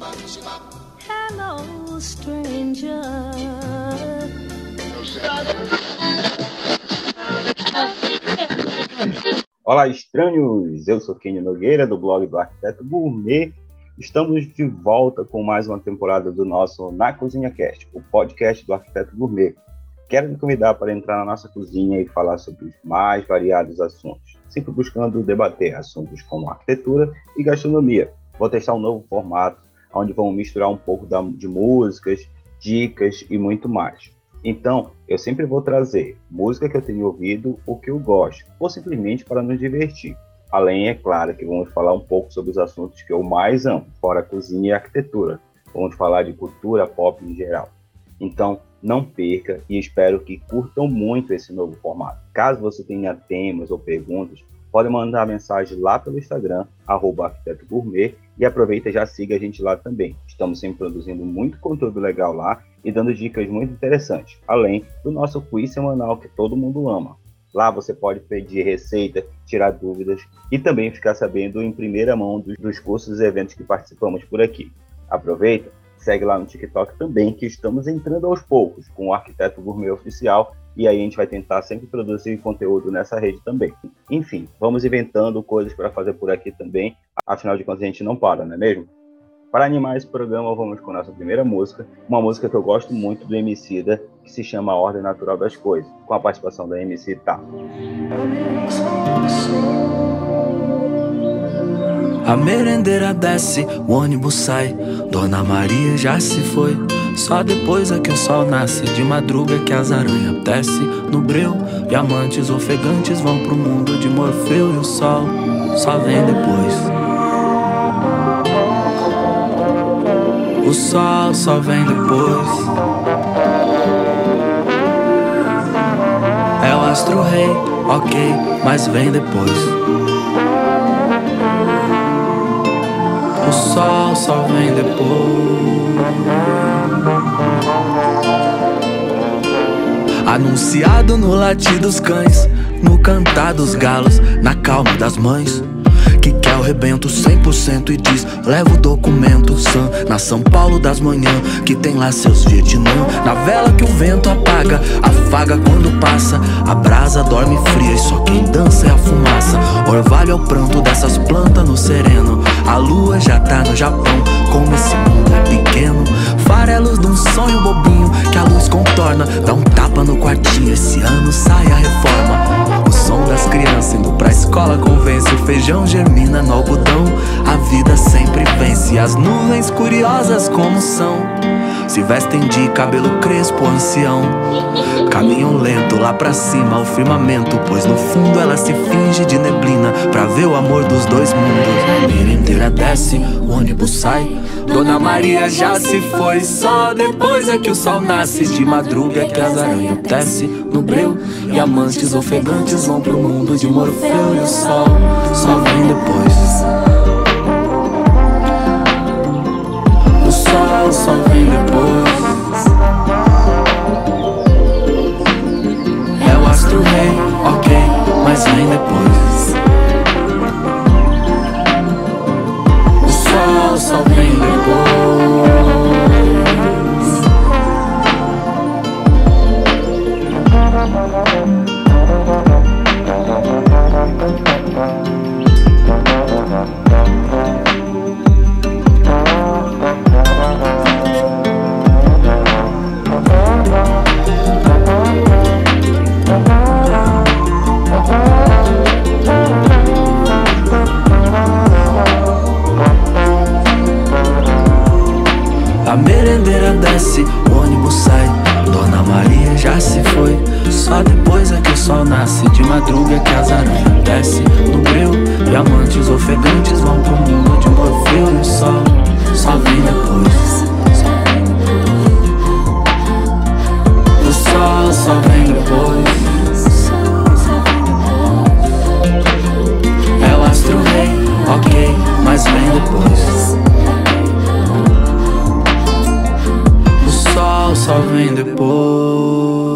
Hello, stranger. Olá, estranhos! Eu sou Kenny Nogueira, do blog do Arquiteto Gourmet. Estamos de volta com mais uma temporada do nosso Na Cozinha Cast, o podcast do Arquiteto Gourmet. Quero me convidar para entrar na nossa cozinha e falar sobre os mais variados assuntos, sempre buscando debater assuntos como arquitetura e gastronomia. Vou testar um novo formato, onde vamos misturar um pouco de músicas, dicas e muito mais. Então, eu sempre vou trazer música que eu tenho ouvido, o que eu gosto, ou simplesmente para nos divertir. Além, é claro, que vamos falar um pouco sobre os assuntos que eu mais amo, fora cozinha e arquitetura. Vamos falar de cultura pop em geral. Então, não perca e espero que curtam muito esse novo formato. Caso você tenha temas ou perguntas, pode mandar mensagem lá pelo Instagram, arroba Arquiteto Gourmet, e aproveita e já siga a gente lá também. Estamos sempre produzindo muito conteúdo legal lá e dando dicas muito interessantes, além do nosso quiz semanal que todo mundo ama. Lá você pode pedir receita, tirar dúvidas e também ficar sabendo em primeira mão dos, dos cursos e eventos que participamos por aqui. Aproveita, segue lá no TikTok também, que estamos entrando aos poucos com o Arquiteto Gourmet Oficial e aí a gente vai tentar sempre produzir conteúdo nessa rede também. Enfim, vamos inventando coisas para fazer por aqui também, afinal de contas a gente não para, não é mesmo? Para animar esse programa, vamos com nossa primeira música, uma música que eu gosto muito do Emicida, que se chama A Ordem Natural das Coisas, com a participação da MC Tá. A merendeira desce, o ônibus sai, Dona Maria já se foi. Só depois é que o sol nasce, de madruga que as aranhas desce no breu. Diamantes ofegantes vão pro mundo de Morfeu e o sol só vem depois. O sol só vem depois. É o astro rei, ok, mas vem depois. O sol só vem depois. Anunciado no latir dos cães, no cantar dos galos, na calma das mães que quer o rebento 100% e diz: leva o documento Sam na São Paulo das manhãs, que tem lá seus Vietnã. Na vela que o vento apaga, afaga quando passa. A brasa dorme fria e só quem dança é a fumaça. Orvalho é o pranto dessas plantas no sereno. A lua já tá no Japão, como esse mundo é pequeno. Farelos de um sonho bobinho que a luz contorna. Dá um tapa no quartinho, esse ano sai a reforma. O som das crianças indo pra escola convence. O feijão germina no algodão. A vida sempre vence. As nuvens curiosas como são. Se vestem de cabelo crespo, ancião. Caminham lento lá pra cima ao firmamento. Pois no fundo ela se finge de neblina. Pra ver o amor dos dois mundos. A mira inteira desce, o ônibus sai. Dona Maria já se foi, só depois é que o sol nasce. De madruga que as aranhas desce no breu. E amantes ofegantes vão pro mundo de Morfeu. E o sol só vem depois. O sol só mas vem depois. Se foi. Só depois é que o sol nasce. De madruga é que as aranhas desce no breu. Diamantes ofegantes vão pro mundo de Morfeu. E o sol só vem depois. O sol só vem depois. É o astro rei, ok, mas vem depois. O sol só vem depois.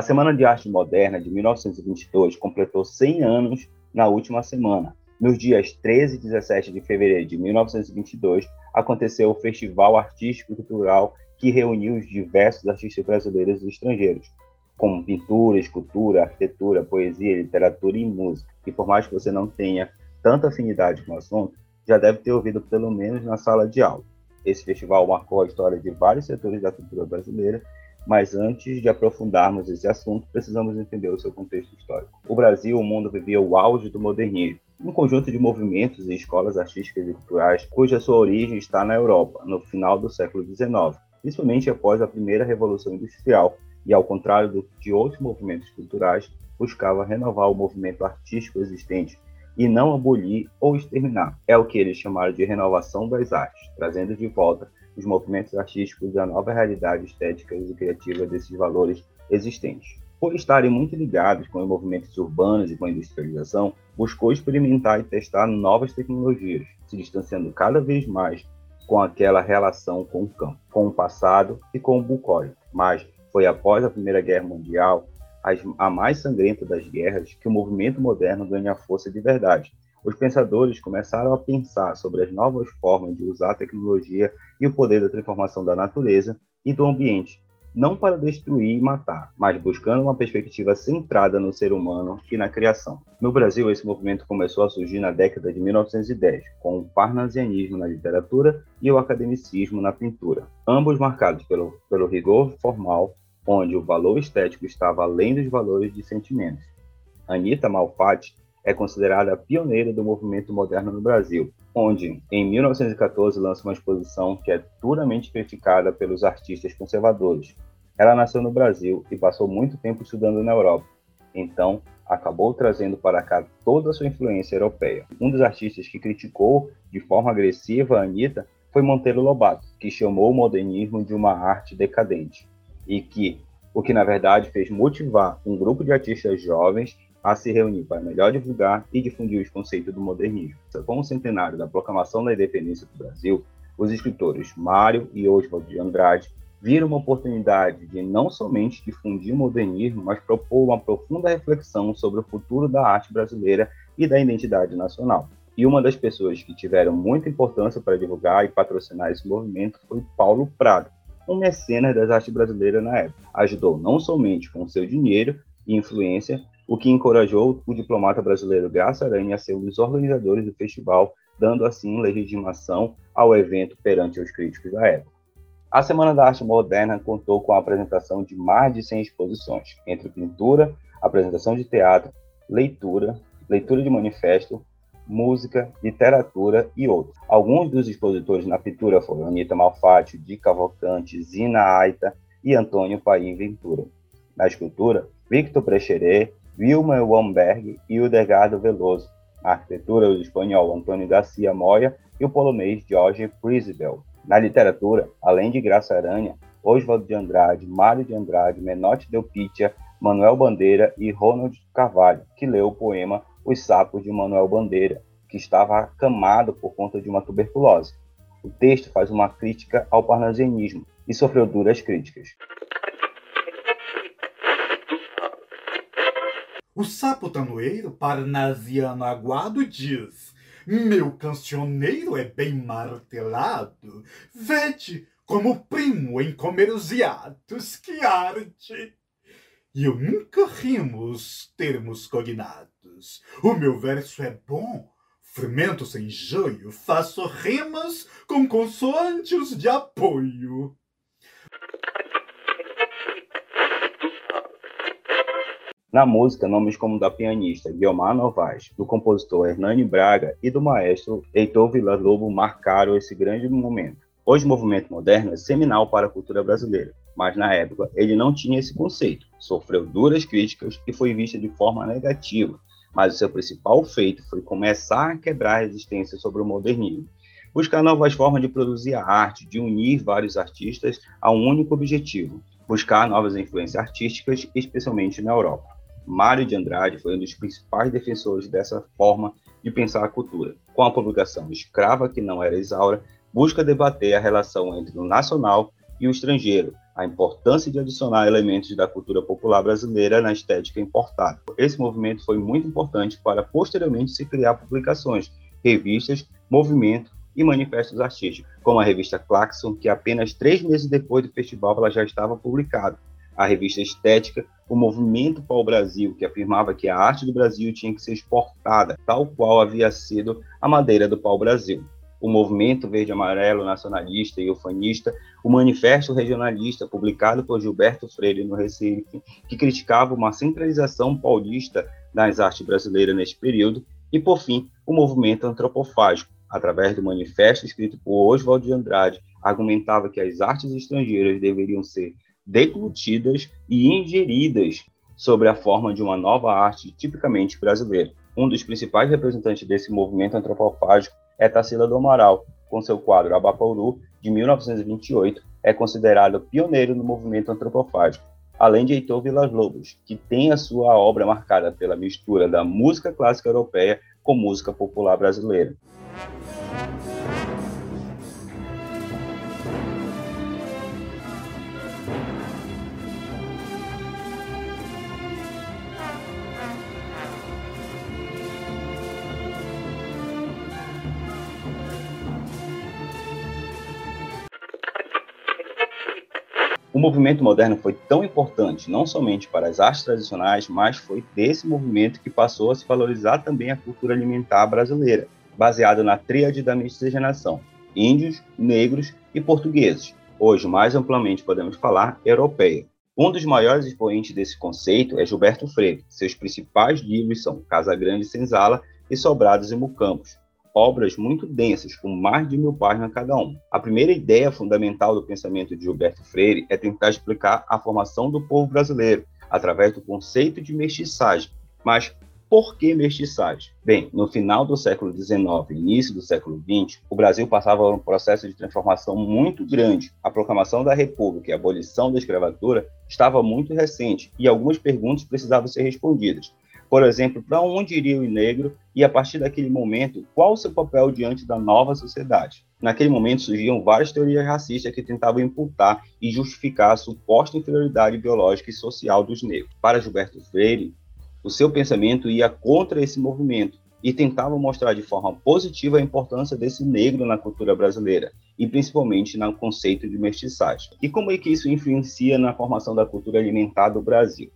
A Semana de Arte Moderna de 1922 completou 100 anos na última semana. Nos dias 13 e 17 de fevereiro de 1922, aconteceu o Festival Artístico e Cultural que reuniu os diversos artistas brasileiros e estrangeiros, como pintura, escultura, arquitetura, poesia, literatura e música. E por mais que você não tenha tanta afinidade com o assunto, já deve ter ouvido pelo menos na sala de aula. Esse festival marcou a história de vários setores da cultura brasileira, mas antes de aprofundarmos esse assunto, precisamos entender o seu contexto histórico. O Brasil, o mundo vivia o auge do modernismo, um conjunto de movimentos e escolas artísticas e culturais cuja sua origem está na Europa, no final do século XIX, principalmente após a primeira Revolução Industrial, e ao contrário de outros movimentos culturais, buscava renovar o movimento artístico existente e não abolir ou exterminar. É o que eles chamaram de renovação das artes, trazendo de volta os movimentos artísticos à nova realidade estética e criativa desses valores existentes. Por estarem muito ligados com os movimentos urbanos e com a industrialização, buscou experimentar e testar novas tecnologias, se distanciando cada vez mais com aquela relação com o campo, com o passado e com o bucólico. Mas foi após a Primeira Guerra Mundial, a mais sangrenta das guerras, que o movimento moderno ganha força de verdade. Os pensadores começaram a pensar sobre as novas formas de usar a tecnologia e o poder da transformação da natureza e do ambiente, não para destruir e matar, mas buscando uma perspectiva centrada no ser humano e na criação. No Brasil, esse movimento começou a surgir na década de 1910, com o parnasianismo na literatura e o academicismo na pintura, ambos marcados pelo, pelo rigor formal, onde o valor estético estava além dos valores de sentimentos. Anita Malfatti é considerada a pioneira do movimento moderno no Brasil, onde, em 1914, lança uma exposição que é duramente criticada pelos artistas conservadores. Ela nasceu no Brasil e passou muito tempo estudando na Europa, então acabou trazendo para cá toda a sua influência europeia. Um dos artistas que criticou de forma agressiva a Anitta foi Monteiro Lobato, que chamou o modernismo de uma arte decadente, e que, o que na verdade fez motivar um grupo de artistas jovens a se reunir para melhor divulgar e difundir os conceitos do modernismo. Com o centenário da proclamação da independência do Brasil, os escritores Mário e Oswald de Andrade viram uma oportunidade de não somente difundir o modernismo, mas propor uma profunda reflexão sobre o futuro da arte brasileira e da identidade nacional. E uma das pessoas que tiveram muita importância para divulgar e patrocinar esse movimento foi Paulo Prado, um mecenas das artes brasileiras na época. Ajudou não somente com seu dinheiro e influência, o que encorajou o diplomata brasileiro Graça Aranha a ser um dos organizadores do festival, dando assim legitimação ao evento perante os críticos da época. A Semana da Arte Moderna contou com a apresentação de mais de 100 exposições, entre pintura, apresentação de teatro, leitura, leitura de manifesto, música, literatura e outros. Alguns dos expositores na pintura foram Anita Malfatti, Di Cavalcante, Zina Aita e Antônio Paim Ventura. Na escultura, Victor Precheret, Wilma Wamberg e o Delgado Veloso, a arquitetura o espanhol Antônio Garcia Moya e o polonês Jorge Prisbel. Na literatura, além de Graça Aranha, Oswald de Andrade, Mário de Andrade, Menotti Del Pitia, Manuel Bandeira e Ronald Carvalho, que leu o poema Os Sapos de Manuel Bandeira, que estava acamado por conta de uma tuberculose. O texto faz uma crítica ao parnasianismo e sofreu duras críticas. O sapo tanoeiro parnasiano aguado diz: Meu cancioneiro é bem martelado. Vede como primo em comer os hiatos, que arte! E eu nunca rimo os termos cognatos. O meu verso é bom, fermento sem joio, faço rimas com consoantes de apoio. Na música, nomes como da pianista Guiomar Novaes, do compositor Hernani Braga e do maestro Heitor Villa-Lobo marcaram esse grande momento. Hoje, o movimento moderno é seminal para a cultura brasileira, mas na época ele não tinha esse conceito, sofreu duras críticas e foi visto de forma negativa, mas o seu principal feito foi começar a quebrar a resistência sobre o modernismo, buscar novas formas de produzir a arte, de unir vários artistas a um único objetivo, buscar novas influências artísticas, especialmente na Europa. Mário de Andrade foi um dos principais defensores dessa forma de pensar a cultura. Com a publicação Escrava que não era Isaura, busca debater a relação entre o nacional e o estrangeiro, a importância de adicionar elementos da cultura popular brasileira na estética importada. Esse movimento foi muito importante para posteriormente se criar publicações, revistas, movimento e manifestos artísticos, como a revista Claxon, que apenas três meses depois do festival ela já estava publicada, a revista Estética, o movimento Pau Brasil, que afirmava que a arte do Brasil tinha que ser exportada, tal qual havia sido a madeira do Pau Brasil o movimento verde-amarelo nacionalista e ufanista, o manifesto regionalista publicado por Gilberto Freire no Recife, que criticava uma centralização paulista das artes brasileiras neste período, e, por fim, o movimento antropofágico, através do manifesto escrito por Oswald de Andrade, argumentava que as artes estrangeiras deveriam ser deglutidas e ingeridas sobre a forma de uma nova arte tipicamente brasileira. Um dos principais representantes desse movimento antropofágico é Tarsila do Amaral, com seu quadro Abapouru, de 1928, é considerado pioneiro no movimento antropofágico, além de Heitor Villas-Lobos, que tem a sua obra marcada pela mistura da música clássica europeia com música popular brasileira. Movimento moderno foi tão importante, não somente para as artes tradicionais, mas foi desse movimento que passou a se valorizar também a cultura alimentar brasileira, baseada na tríade da miscigenação: índios, negros e portugueses. Hoje, mais amplamente podemos falar europeia. Um dos maiores expoentes desse conceito é Gilberto Freire. Seus principais livros são Casa Grande e Senzala e Sobrados e Mucampos, obras muito densas, com mais de mil páginas cada uma. A primeira ideia fundamental do pensamento de Gilberto Freire é tentar explicar a formação do povo brasileiro através do conceito de mestiçagem. Mas por que mestiçagem? Bem, no final do século XIX início do século XX, o Brasil passava por um processo de transformação muito grande. A proclamação da República e a abolição da escravatura estava muito recente e algumas perguntas precisavam ser respondidas. Por exemplo, para onde iria o negro e, a partir daquele momento, qual o seu papel diante da nova sociedade? Naquele momento surgiam várias teorias racistas que tentavam imputar e justificar a suposta inferioridade biológica e social dos negros. Para Gilberto Freire, o seu pensamento ia contra esse movimento e tentava mostrar de forma positiva a importância desse negro na cultura brasileira e principalmente no conceito de mestiçagem. E como é que isso influencia na formação da cultura alimentar do Brasil?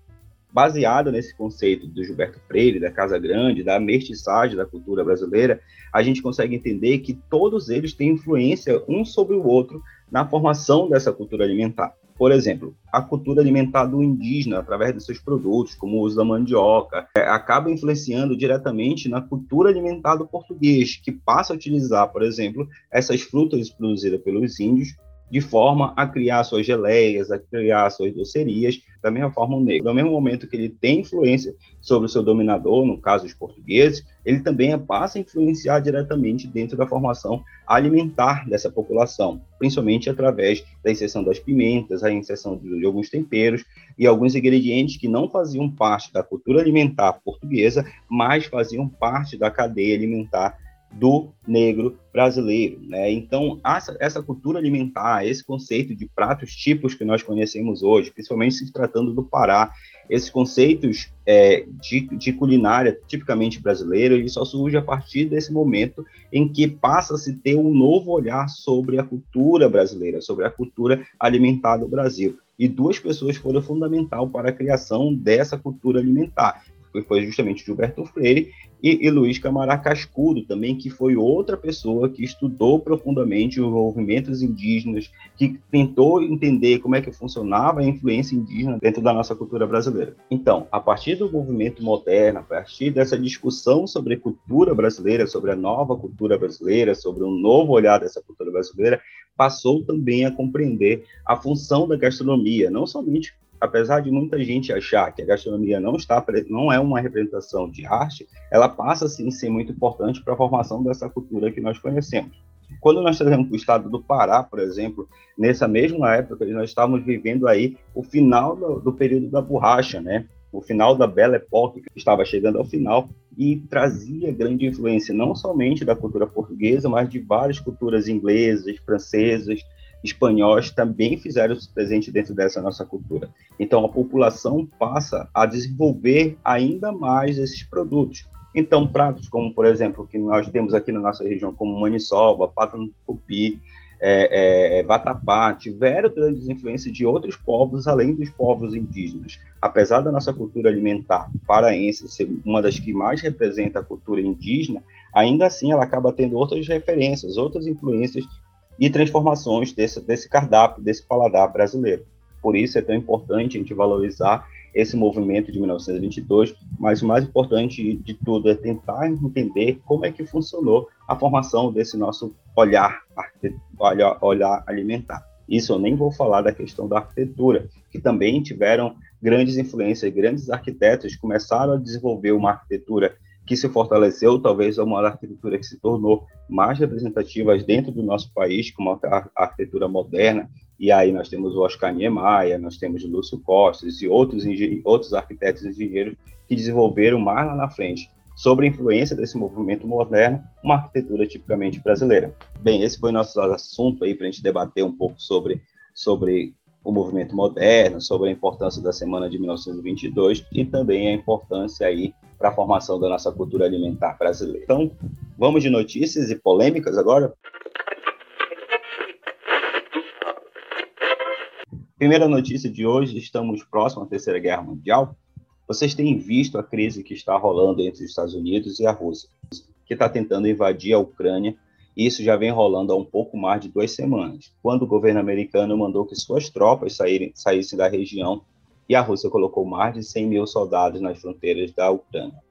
Baseada nesse conceito do Gilberto Freire, da Casa Grande, da mestiçagem da cultura brasileira, a gente consegue entender que todos eles têm influência um sobre o outro na formação dessa cultura alimentar. Por exemplo, a cultura alimentar do indígena, através de seus produtos, como o uso da mandioca, é, acaba influenciando diretamente na cultura alimentar do português, que passa a utilizar, por exemplo, essas frutas produzidas pelos índios de forma a criar suas geleias, a criar suas docerias, da mesma forma o negro. No mesmo momento que ele tem influência sobre o seu dominador, no caso os portugueses, ele também passa a influenciar diretamente dentro da formação alimentar dessa população, principalmente através da inserção das pimentas, a inserção de alguns temperos e alguns ingredientes que não faziam parte da cultura alimentar portuguesa, mas faziam parte da cadeia alimentar do negro brasileiro. Né? Então, essa, cultura alimentar, esse conceito de pratos tipos que nós conhecemos hoje, principalmente se tratando do Pará, esses conceitos é, de, de, culinária tipicamente brasileira, ele só surge a partir desse momento em que passa a se ter um novo olhar sobre a cultura brasileira, sobre a cultura alimentar do Brasil. E duas pessoas foram fundamental para a criação dessa cultura alimentar, foi justamente Gilberto Freire e, e Luiz Camará Cascudo também, que foi outra pessoa que estudou profundamente os movimentos indígenas, que tentou entender como é que funcionava a influência indígena dentro da nossa cultura brasileira. Então, a partir do movimento moderno, a partir dessa discussão sobre cultura brasileira, sobre a nova cultura brasileira, sobre um novo olhar dessa cultura brasileira, passou também a compreender a função da gastronomia, não somente apesar de muita gente achar que a gastronomia não está não é uma representação de arte, ela passa sim a ser muito importante para a formação dessa cultura que nós conhecemos. Quando nós trazemos o estado do Pará, por exemplo, nessa mesma época nós estávamos vivendo aí o final do, do período da borracha, né? O final da Belle Époque, que estava chegando ao final e trazia grande influência não somente da cultura portuguesa, mas de várias culturas inglesas, francesas, espanhóis também fizeram se presente dentro dessa nossa cultura. Então a população passa a desenvolver ainda mais esses produtos. Então pratos como, por exemplo, que nós temos aqui na nossa região, como maniçoba, pata no tupi, é, é, vatapá, tiveram grandes influências de outros povos além dos povos indígenas. Apesar da nossa cultura alimentar paraense ser uma das que mais representa a cultura indígena, ainda assim ela acaba tendo outras referências, outras influências e transformações desse, desse cardápio, desse paladar brasileiro. Por isso é tão importante a gente valorizar esse movimento de 1922, mas o mais importante de tudo é tentar entender como é que funcionou a formação desse nosso olhar, olhar, olhar alimentar. Isso eu nem vou falar da questão da arquitetura, que também tiveram grandes influências, grandes arquitetos começaram a desenvolver uma arquitetura que se fortaleceu, talvez uma arquitetura que se tornou mais representativa dentro do nosso país, como a arquitetura moderna, e aí nós temos o Oscar Niemeyer, nós temos o Lúcio Costas e outros, outros arquitetos e engenheiros que desenvolveram mais lá na frente sobre a influência desse movimento moderno, uma arquitetura tipicamente brasileira. Bem, esse foi nosso assunto aí para a gente debater um pouco sobre, sobre o movimento moderno, sobre a importância da Semana de 1922 e também a importância aí para a formação da nossa cultura alimentar brasileira. Então, vamos de notícias e polêmicas agora? Primeira notícia de hoje, estamos próximos à Terceira Guerra Mundial. Vocês têm visto a crise que está rolando entre os Estados Unidos e a Rússia, que está tentando invadir a Ucrânia. Isso já vem rolando há um pouco mais de duas semanas, quando o governo americano mandou que suas tropas saírem, saíssem da região e a Rússia colocou mais de 100 mil soldados nas fronteiras da Ucrânia.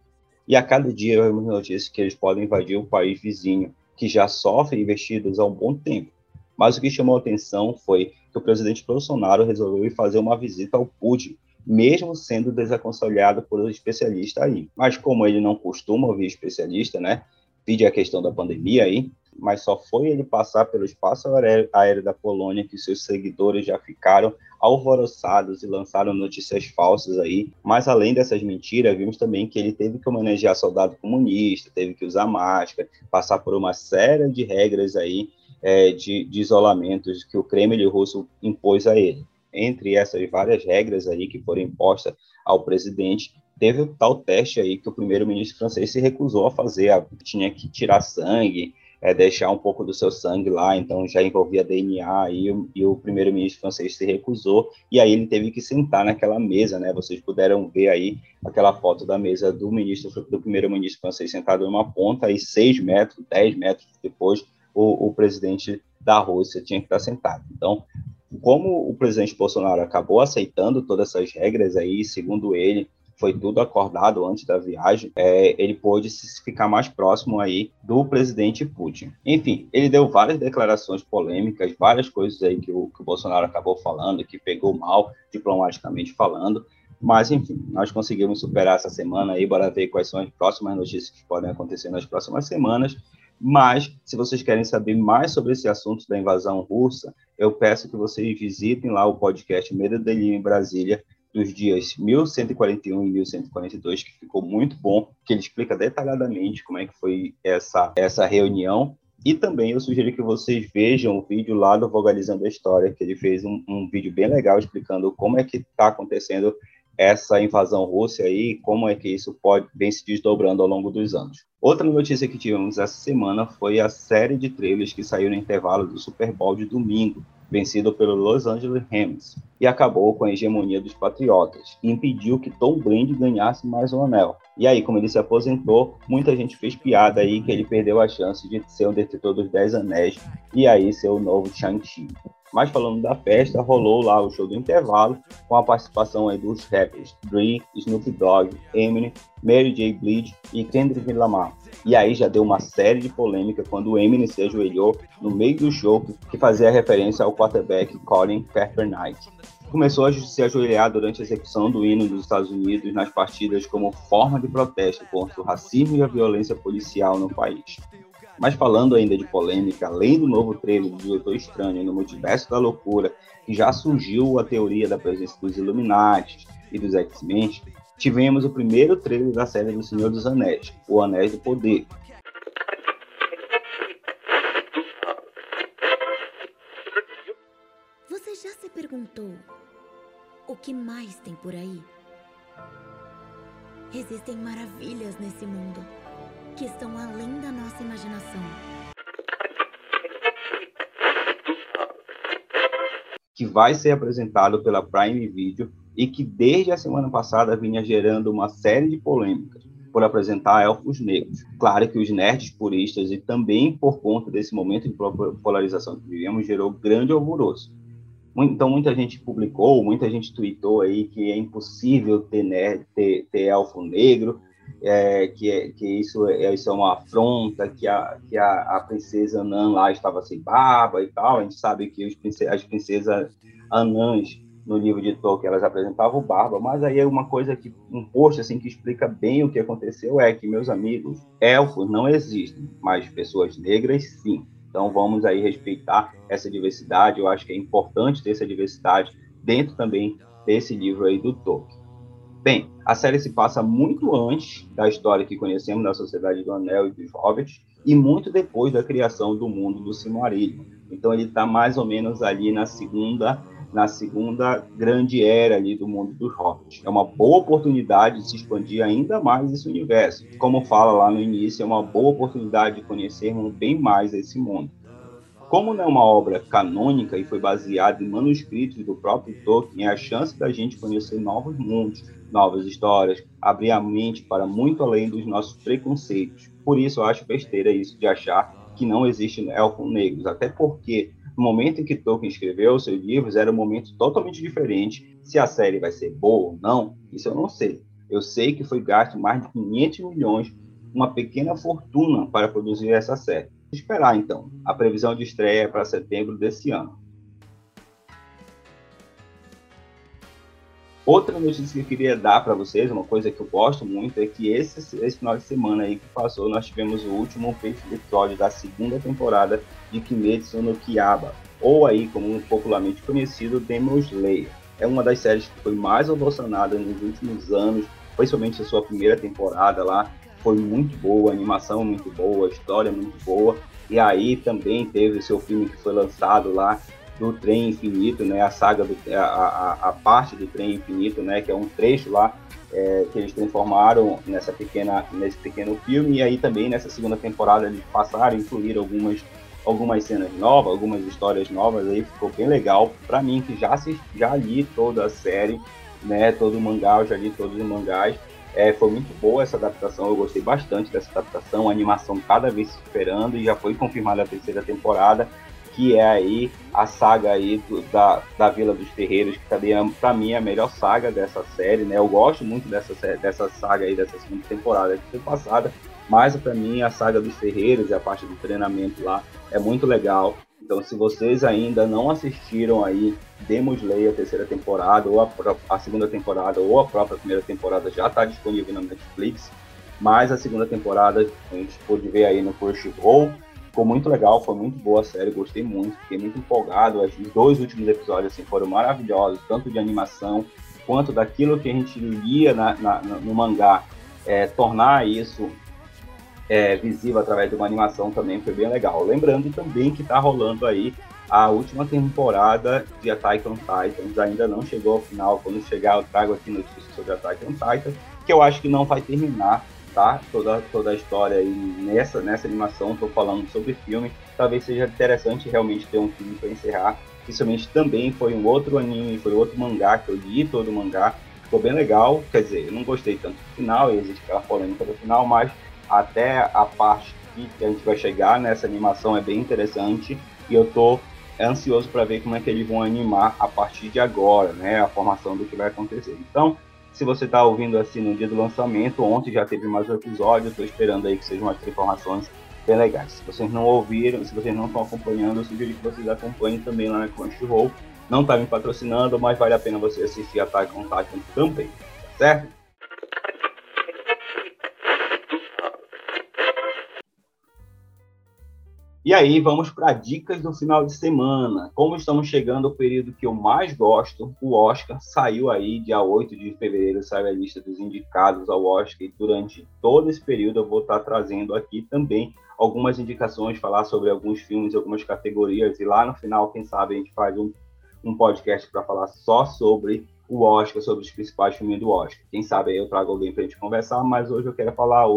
E a cada dia vemos notícias que eles podem invadir o país vizinho, que já sofre investidas há um bom tempo. Mas o que chamou a atenção foi que o presidente Bolsonaro resolveu fazer uma visita ao Putin, mesmo sendo desaconselhado por um especialista aí. Mas como ele não costuma ouvir especialista, né? Pede a questão da pandemia aí, mas só foi ele passar pelo espaço aéreo da Polônia que seus seguidores já ficaram alvoroçados e lançaram notícias falsas aí. Mas além dessas mentiras, vimos também que ele teve que homenagear soldado comunista, teve que usar máscara, passar por uma série de regras aí é, de, de isolamentos que o Kremlin russo impôs a ele. Entre essas várias regras aí que foram impostas ao presidente, teve o tal teste aí que o primeiro-ministro francês se recusou a fazer, tinha que tirar sangue, é, deixar um pouco do seu sangue lá, então já envolvia DNA e, e o primeiro-ministro francês se recusou e aí ele teve que sentar naquela mesa, né? Vocês puderam ver aí aquela foto da mesa do ministro do primeiro-ministro francês sentado em uma ponta e seis metros, dez metros depois o, o presidente da Rússia tinha que estar sentado. Então, como o presidente Bolsonaro acabou aceitando todas essas regras aí, segundo ele, foi tudo acordado antes da viagem, é, ele pôde ficar mais próximo aí do presidente Putin. Enfim, ele deu várias declarações polêmicas, várias coisas aí que o, que o Bolsonaro acabou falando, que pegou mal, diplomaticamente falando, mas, enfim, nós conseguimos superar essa semana aí, bora ver quais são as próximas notícias que podem acontecer nas próximas semanas. Mas, se vocês querem saber mais sobre esse assunto da invasão russa, eu peço que vocês visitem lá o podcast Medo Delírio em Brasília, dos dias 1141 e 1142, que ficou muito bom, que ele explica detalhadamente como é que foi essa, essa reunião. E também eu sugiro que vocês vejam o vídeo lá do Vogalizando a História, que ele fez um, um vídeo bem legal explicando como é que está acontecendo essa invasão russa aí, como é que isso pode vem se desdobrando ao longo dos anos. Outra notícia que tivemos essa semana foi a série de trailers que saiu no intervalo do Super Bowl de domingo, vencido pelo Los Angeles Rams, e acabou com a hegemonia dos Patriotas, e impediu que Tom Brady ganhasse mais um anel. E aí, como ele se aposentou, muita gente fez piada aí que ele perdeu a chance de ser um detetor dos Dez Anéis e aí ser o novo Shang-Chi. Mas falando da festa, rolou lá o show do intervalo, com a participação aí dos rappers Dre, Snoop Dogg, Eminem, Mary J. Blige e Kendrick Lamar. E aí já deu uma série de polêmica quando o Eminem se ajoelhou no meio do show que fazia referência ao quarterback Colin Kaepernick. Começou a se ajoelhar durante a execução do hino dos Estados Unidos nas partidas como forma de protesto contra o racismo e a violência policial no país. Mas falando ainda de polêmica, além do novo trailer do Doutor Estranho no Multiverso da Loucura, que já surgiu a teoria da presença dos Illuminati e dos X-Men, tivemos o primeiro trailer da série do Senhor dos Anéis, O Anéis do Poder, Você já se perguntou o que mais tem por aí? Existem maravilhas nesse mundo que estão além da nossa imaginação. Que vai ser apresentado pela Prime Video e que desde a semana passada vinha gerando uma série de polêmicas por apresentar elfos negros. Claro que os nerds puristas e também por conta desse momento de polarização que vivemos gerou grande alvoroço. Então muita gente publicou, muita gente tweetou aí que é impossível ter, nerd, ter, ter elfo negro, é, que, é, que isso, é, isso é uma afronta, que, a, que a, a princesa Nan lá estava sem barba e tal. A gente sabe que os, as princesas anãs no livro de Tolkien elas apresentavam barba, mas aí é uma coisa que um post assim que explica bem o que aconteceu é que meus amigos, elfos não existem, mas pessoas negras sim. Então vamos aí respeitar essa diversidade. Eu acho que é importante ter essa diversidade dentro também desse livro aí do Tolkien. Bem, a série se passa muito antes da história que conhecemos da Sociedade do Anel e dos Hobbits e muito depois da criação do mundo do Silmarillion. Então ele está mais ou menos ali na segunda na segunda grande era ali do mundo dos hobbits. É uma boa oportunidade de se expandir ainda mais esse universo. Como fala lá no início, é uma boa oportunidade de conhecermos bem mais esse mundo. Como não é uma obra canônica e foi baseada em manuscritos do próprio Tolkien, é a chance da gente conhecer novos mundos, novas histórias, abrir a mente para muito além dos nossos preconceitos. Por isso eu acho besteira isso de achar que não existe elfos negros, até porque no momento em que Tolkien escreveu seus livros, era um momento totalmente diferente. Se a série vai ser boa ou não, isso eu não sei. Eu sei que foi gasto mais de 500 milhões, uma pequena fortuna para produzir essa série. Esperar então. A previsão de estreia é para setembro desse ano. Outra notícia que eu queria dar para vocês, uma coisa que eu gosto muito, é que esse, esse final de semana aí que passou, nós tivemos o último episódio da segunda temporada de Kimetsu no Kiaba, ou aí como popularmente conhecido, Demon Slayer. É uma das séries que foi mais ovacionada nos últimos anos, principalmente a sua primeira temporada lá, foi muito boa, a animação muito boa, a história muito boa, e aí também teve o seu filme que foi lançado lá, do Trem Infinito, né? A saga do a, a, a, parte do Trem Infinito, né? Que é um trecho lá é, que eles transformaram nessa pequena nesse pequeno filme e aí também nessa segunda temporada eles passaram a incluir algumas algumas cenas novas, algumas histórias novas aí ficou bem legal para mim que já assisti, já li toda a série, né? Todo o mangá, eu já li todos os mangás. É, foi muito boa essa adaptação, eu gostei bastante dessa adaptação, a animação cada vez se superando e já foi confirmada a terceira temporada que é aí a saga aí do, da, da Vila dos Ferreiros, que também é, para mim é a melhor saga dessa série, né? Eu gosto muito dessa, dessa saga aí, dessa segunda temporada que foi passada, mas para mim a saga dos Ferreiros e a parte do treinamento lá é muito legal. Então, se vocês ainda não assistiram aí Demon Slayer, a terceira temporada, ou a, a segunda temporada, ou a própria primeira temporada, já está disponível na Netflix. Mas a segunda temporada a gente pode ver aí no Crunchyroll Ficou muito legal, foi muito boa a série, gostei muito, fiquei muito empolgado. Os dois últimos episódios assim, foram maravilhosos, tanto de animação quanto daquilo que a gente lia na, na, no mangá. É, tornar isso é, visível através de uma animação também foi bem legal. Lembrando também que está rolando aí a última temporada de Attack on Titan, ainda não chegou ao final. Quando chegar, eu trago aqui notícias sobre Attack on Titan, que eu acho que não vai terminar tá? Toda, toda a história aí nessa, nessa animação, estou falando sobre filme. Talvez seja interessante realmente ter um filme para encerrar. Principalmente também foi um outro anime, foi outro mangá que eu li todo o mangá. Ficou bem legal, quer dizer, eu não gostei tanto do final, existe aquela polêmica do final, mas até a parte que a gente vai chegar nessa animação é bem interessante e eu tô ansioso para ver como é que eles vão animar a partir de agora, né, a formação do que vai acontecer. Então, se você está ouvindo assim no dia do lançamento, ontem já teve mais um episódio, estou esperando aí que sejam umas informações bem legais. Se vocês não ouviram, se vocês não estão acompanhando, eu sugiro que vocês acompanhem também lá na Crunchyroll. Não está me patrocinando, mas vale a pena você assistir a Attack on Titan também, tá certo? E aí, vamos para dicas do final de semana. Como estamos chegando ao período que eu mais gosto, o Oscar saiu aí, dia 8 de fevereiro, saiu a lista dos indicados ao Oscar, e durante todo esse período eu vou estar trazendo aqui também algumas indicações, falar sobre alguns filmes, algumas categorias, e lá no final, quem sabe, a gente faz um, um podcast para falar só sobre o Oscar, sobre os principais filmes do Oscar. Quem sabe aí eu trago alguém para a gente conversar, mas hoje eu quero falar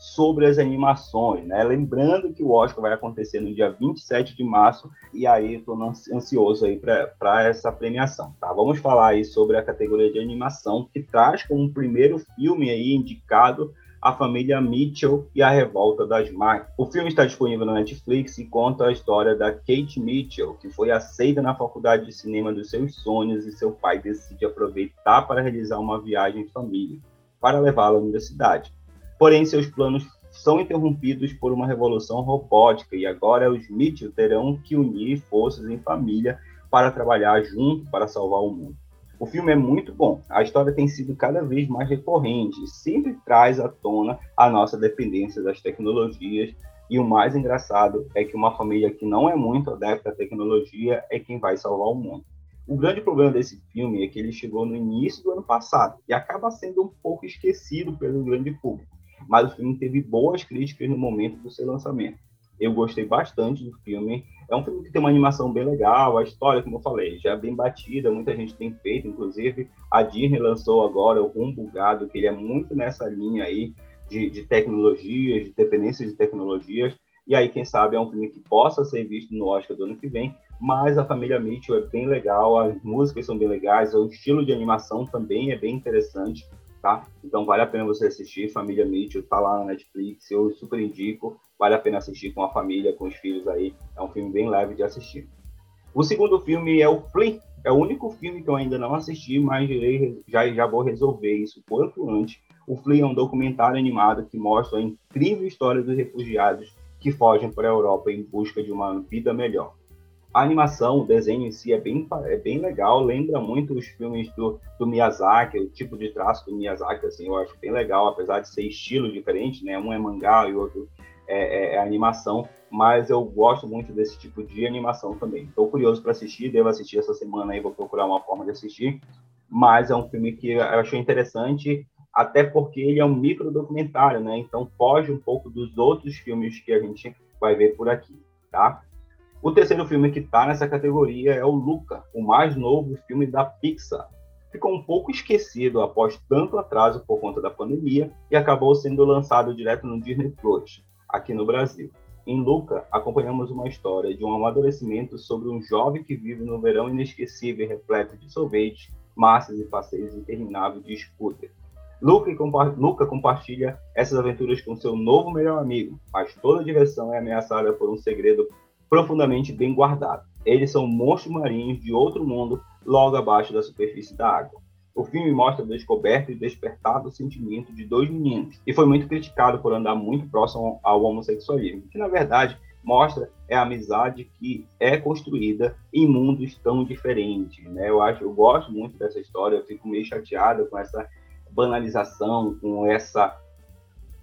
sobre as animações, né? Lembrando que o Oscar vai acontecer no dia 27 de março e aí estou ansioso aí para essa premiação, tá? Vamos falar aí sobre a categoria de animação que traz como primeiro filme aí indicado a família Mitchell e a revolta das máquinas. O filme está disponível na Netflix e conta a história da Kate Mitchell, que foi aceita na faculdade de cinema dos seus sonhos e seu pai decide aproveitar para realizar uma viagem em família para levá-la à universidade. Porém, seus planos são interrompidos por uma revolução robótica e agora os Mitchell terão que unir forças em família para trabalhar junto para salvar o mundo. O filme é muito bom. A história tem sido cada vez mais recorrente e sempre traz à tona a nossa dependência das tecnologias. E o mais engraçado é que uma família que não é muito adepta à tecnologia é quem vai salvar o mundo. O grande problema desse filme é que ele chegou no início do ano passado e acaba sendo um pouco esquecido pelo grande público mas o filme teve boas críticas no momento do seu lançamento. Eu gostei bastante do filme. É um filme que tem uma animação bem legal, a história, como eu falei, já é bem batida, muita gente tem feito, inclusive a Disney lançou agora o Rumbo Gado, que ele é muito nessa linha aí de, de tecnologias, de dependência de tecnologias, e aí, quem sabe, é um filme que possa ser visto no Oscar do ano que vem, mas a família Mitchell é bem legal, as músicas são bem legais, o estilo de animação também é bem interessante, tá? Então vale a pena você assistir. Família Mitchell tá lá na Netflix, eu super indico. Vale a pena assistir com a família, com os filhos aí. É um filme bem leve de assistir. O segundo filme é o Flea. É o único filme que eu ainda não assisti, mas já, já vou resolver isso quanto antes. O Flea é um documentário animado que mostra a incrível história dos refugiados que fogem para a Europa em busca de uma vida melhor a animação, o desenho em si é bem, é bem legal, lembra muito os filmes do, do Miyazaki, o tipo de traço do Miyazaki, assim, eu acho bem legal, apesar de ser estilo diferente, né? Um é mangá e o outro é, é, é animação, mas eu gosto muito desse tipo de animação também. Estou curioso para assistir, devo assistir essa semana aí, vou procurar uma forma de assistir, mas é um filme que eu achei interessante, até porque ele é um micro documentário, né? Então foge um pouco dos outros filmes que a gente vai ver por aqui, tá? O terceiro filme que está nessa categoria é o Luca, o mais novo filme da Pixar. Ficou um pouco esquecido após tanto atraso por conta da pandemia e acabou sendo lançado direto no Disney Plus, aqui no Brasil. Em Luca, acompanhamos uma história de um amadurecimento sobre um jovem que vive no verão inesquecível repleto de sorvetes, massas e passeios intermináveis de scooter. Luca, compa Luca compartilha essas aventuras com seu novo melhor amigo, mas toda diversão é ameaçada por um segredo profundamente bem guardado. Eles são monstros marinhos de outro mundo, logo abaixo da superfície da água. O filme mostra o descoberto e despertado sentimento de dois meninos, e foi muito criticado por andar muito próximo ao homossexualismo, que na verdade mostra é a amizade que é construída em mundos tão diferentes, né? Eu acho, eu gosto muito dessa história, eu fico meio chateado com essa banalização, com essa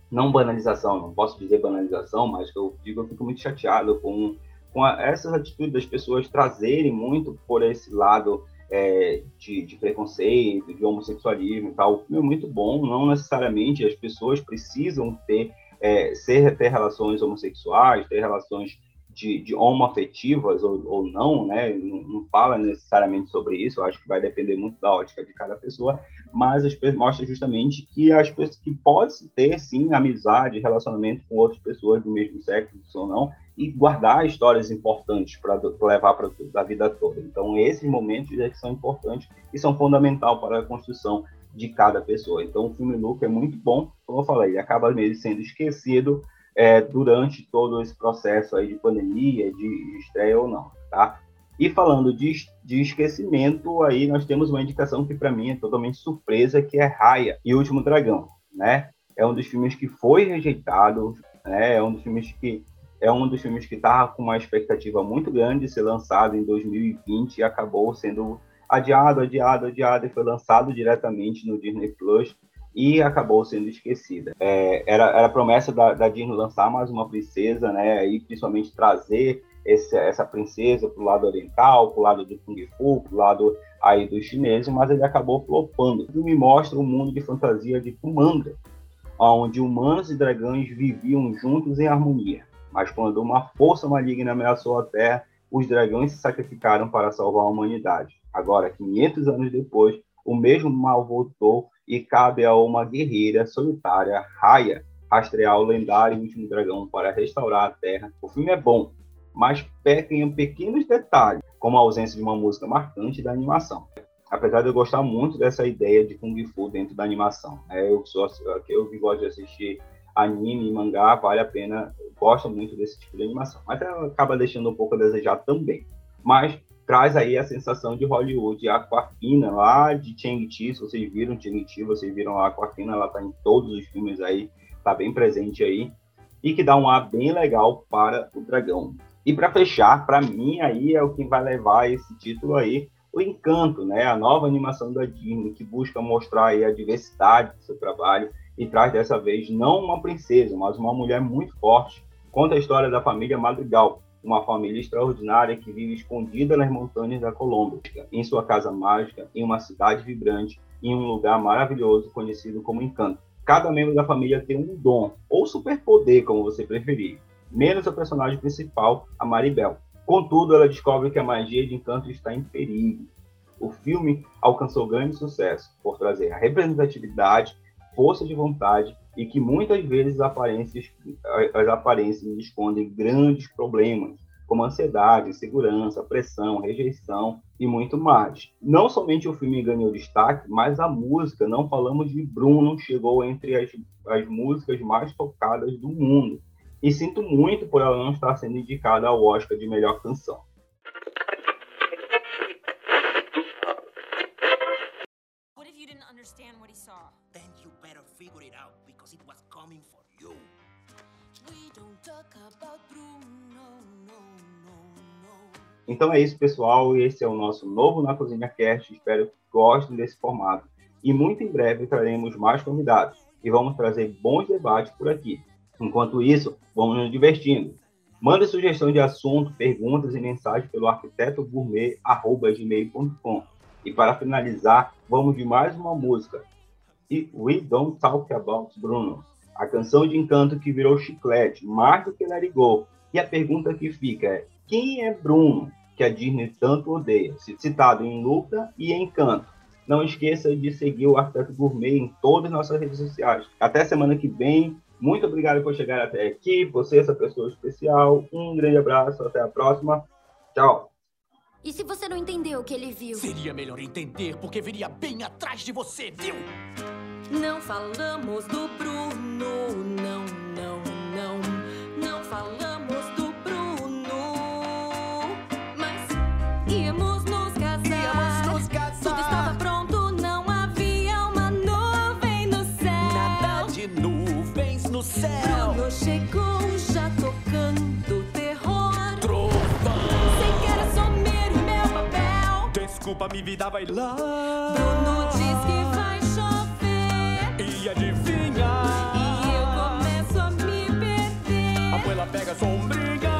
não banalização, não posso dizer banalização, mas eu digo eu fico muito chateado com com a, essas atitudes das pessoas trazerem muito por esse lado é, de, de, preconceito, de homossexualismo e tal. É muito bom, não necessariamente as pessoas precisam ter, é, ser, ter relações homossexuais, ter relações de, de homoafetivas ou, ou não, né? Não, não, fala necessariamente sobre isso, eu acho que vai depender muito da ótica de cada pessoa, mas mostra justamente que as pessoas que pode ter sim amizade, relacionamento com outras pessoas do mesmo sexo ou não, e guardar histórias importantes para levar para a vida toda. Então, esses momentos é que são importantes e são fundamental para a construção de cada pessoa. Então, o filme Luca é muito bom, como eu falei, ele acaba mesmo sendo esquecido é, durante todo esse processo aí de pandemia, de estreia ou não, tá? E falando de, de esquecimento, aí nós temos uma indicação que para mim é totalmente surpresa, que é Raya e o Último Dragão, né? É um dos filmes que foi rejeitado, né? É um dos filmes que é um dos filmes que estava com uma expectativa muito grande de ser lançado em 2020 e acabou sendo adiado, adiado, adiado e foi lançado diretamente no Disney Plus e acabou sendo esquecida. É, era, era a promessa da, da, Disney lançar mais uma princesa, né, e principalmente trazer esse, essa princesa para o lado oriental, para o lado do Kung Fu, para o lado aí dos chineses, mas ele acabou flopando. O filme mostra um mundo de fantasia de Kumanga, onde humanos e dragões viviam juntos em harmonia mas quando uma força maligna ameaçou a Terra, os dragões se sacrificaram para salvar a humanidade. Agora, 500 anos depois, o mesmo mal voltou e cabe a uma guerreira solitária, Raya, rastrear o lendário último dragão para restaurar a Terra. O filme é bom, mas peca em pequenos detalhes, como a ausência de uma música marcante da animação. Apesar de eu gostar muito dessa ideia de Kung Fu dentro da animação. É, eu, sou, eu gosto de assistir anime mangá, vale a pena, gosto muito desse tipo de animação. Mas ela acaba deixando um pouco a desejar também. Mas traz aí a sensação de Hollywood. A Aquafina lá de Chang-Chi, se vocês viram Chang-Chi, vocês viram a Aquafina, ela tá em todos os filmes aí, tá bem presente aí. E que dá um ar bem legal para o dragão. E para fechar, para mim aí é o que vai levar esse título aí, o Encanto, né? A nova animação da Disney que busca mostrar aí a diversidade do seu trabalho e traz dessa vez não uma princesa, mas uma mulher muito forte. Conta a história da família Madrigal, uma família extraordinária que vive escondida nas montanhas da Colômbia, em sua casa mágica, em uma cidade vibrante, em um lugar maravilhoso conhecido como Encanto. Cada membro da família tem um dom, ou superpoder, como você preferir menos a personagem principal, a Maribel. Contudo, ela descobre que a magia de encanto está em perigo. O filme alcançou grande sucesso por trazer a representatividade, força de vontade e que muitas vezes as aparências, as aparências escondem grandes problemas, como ansiedade, insegurança, pressão, rejeição e muito mais. Não somente o filme ganhou destaque, mas a música, não falamos de Bruno, chegou entre as, as músicas mais tocadas do mundo e sinto muito por ela não estar sendo indicada ao Oscar de melhor canção. Então é isso, pessoal. Esse é o nosso novo Na Cozinha Cast. Espero que gostem desse formato. E muito em breve traremos mais convidados e vamos trazer bons debates por aqui. Enquanto isso, vamos nos divertindo. Mande sugestão de assunto, perguntas e mensagens pelo arquitetogourmet.gmail.com. E para finalizar, vamos de mais uma música. E We Don't Talk About Bruno, a canção de encanto que virou chiclete, mais do que Go. E a pergunta que fica é: quem é Bruno, que a Disney tanto odeia? Citado em Luca e Encanto. Não esqueça de seguir o Arquiteto Gourmet em todas as nossas redes sociais. Até semana que vem. Muito obrigado por chegar até aqui, você, essa pessoa especial. Um grande abraço, até a próxima. Tchau. E se você não entendeu o que ele viu? Seria melhor entender, porque viria bem atrás de você, viu? Não falamos do Bruno, céu. Bruno chegou já tocando terror. Trovão. Sem querer assumir o meu papel. Desculpa, minha vida vai lá. Bruno diz que vai chover. E adivinha? E eu começo a me perder. A abuela pega a sombrinha.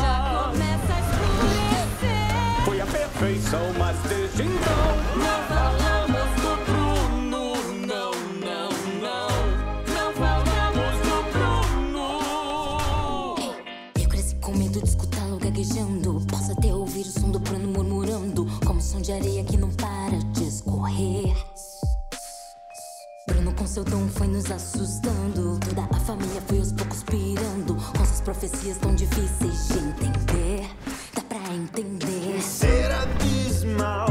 Já começa a escurecer. Foi a perfeição, mas desde então Não falamos areia que não para de escorrer. Bruno, com seu dom, foi nos assustando. Toda a família foi aos poucos pirando, com suas profecias tão difíceis de entender. Dá pra entender. Ser abismal,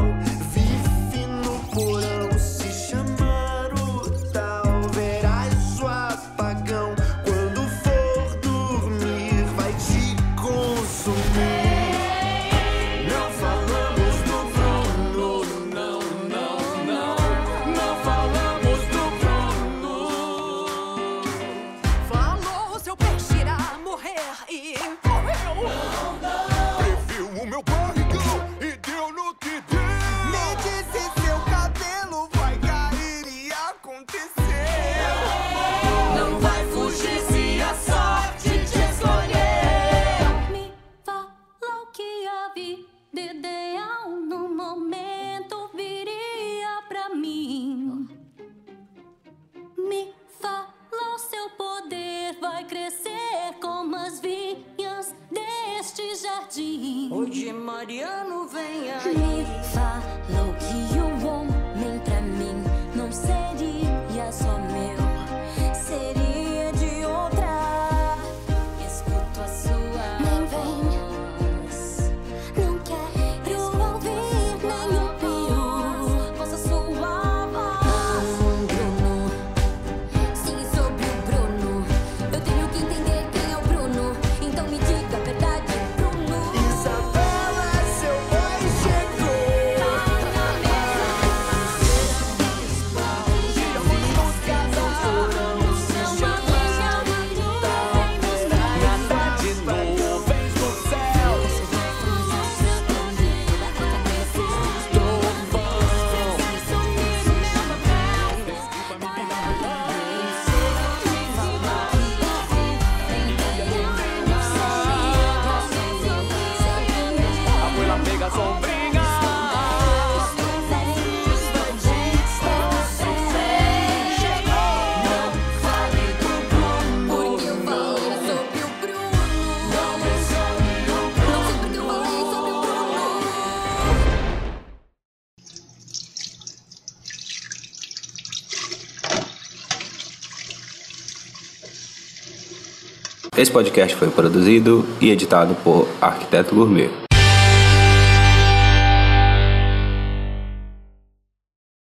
Esse podcast foi produzido e editado por Arquiteto Gourmet.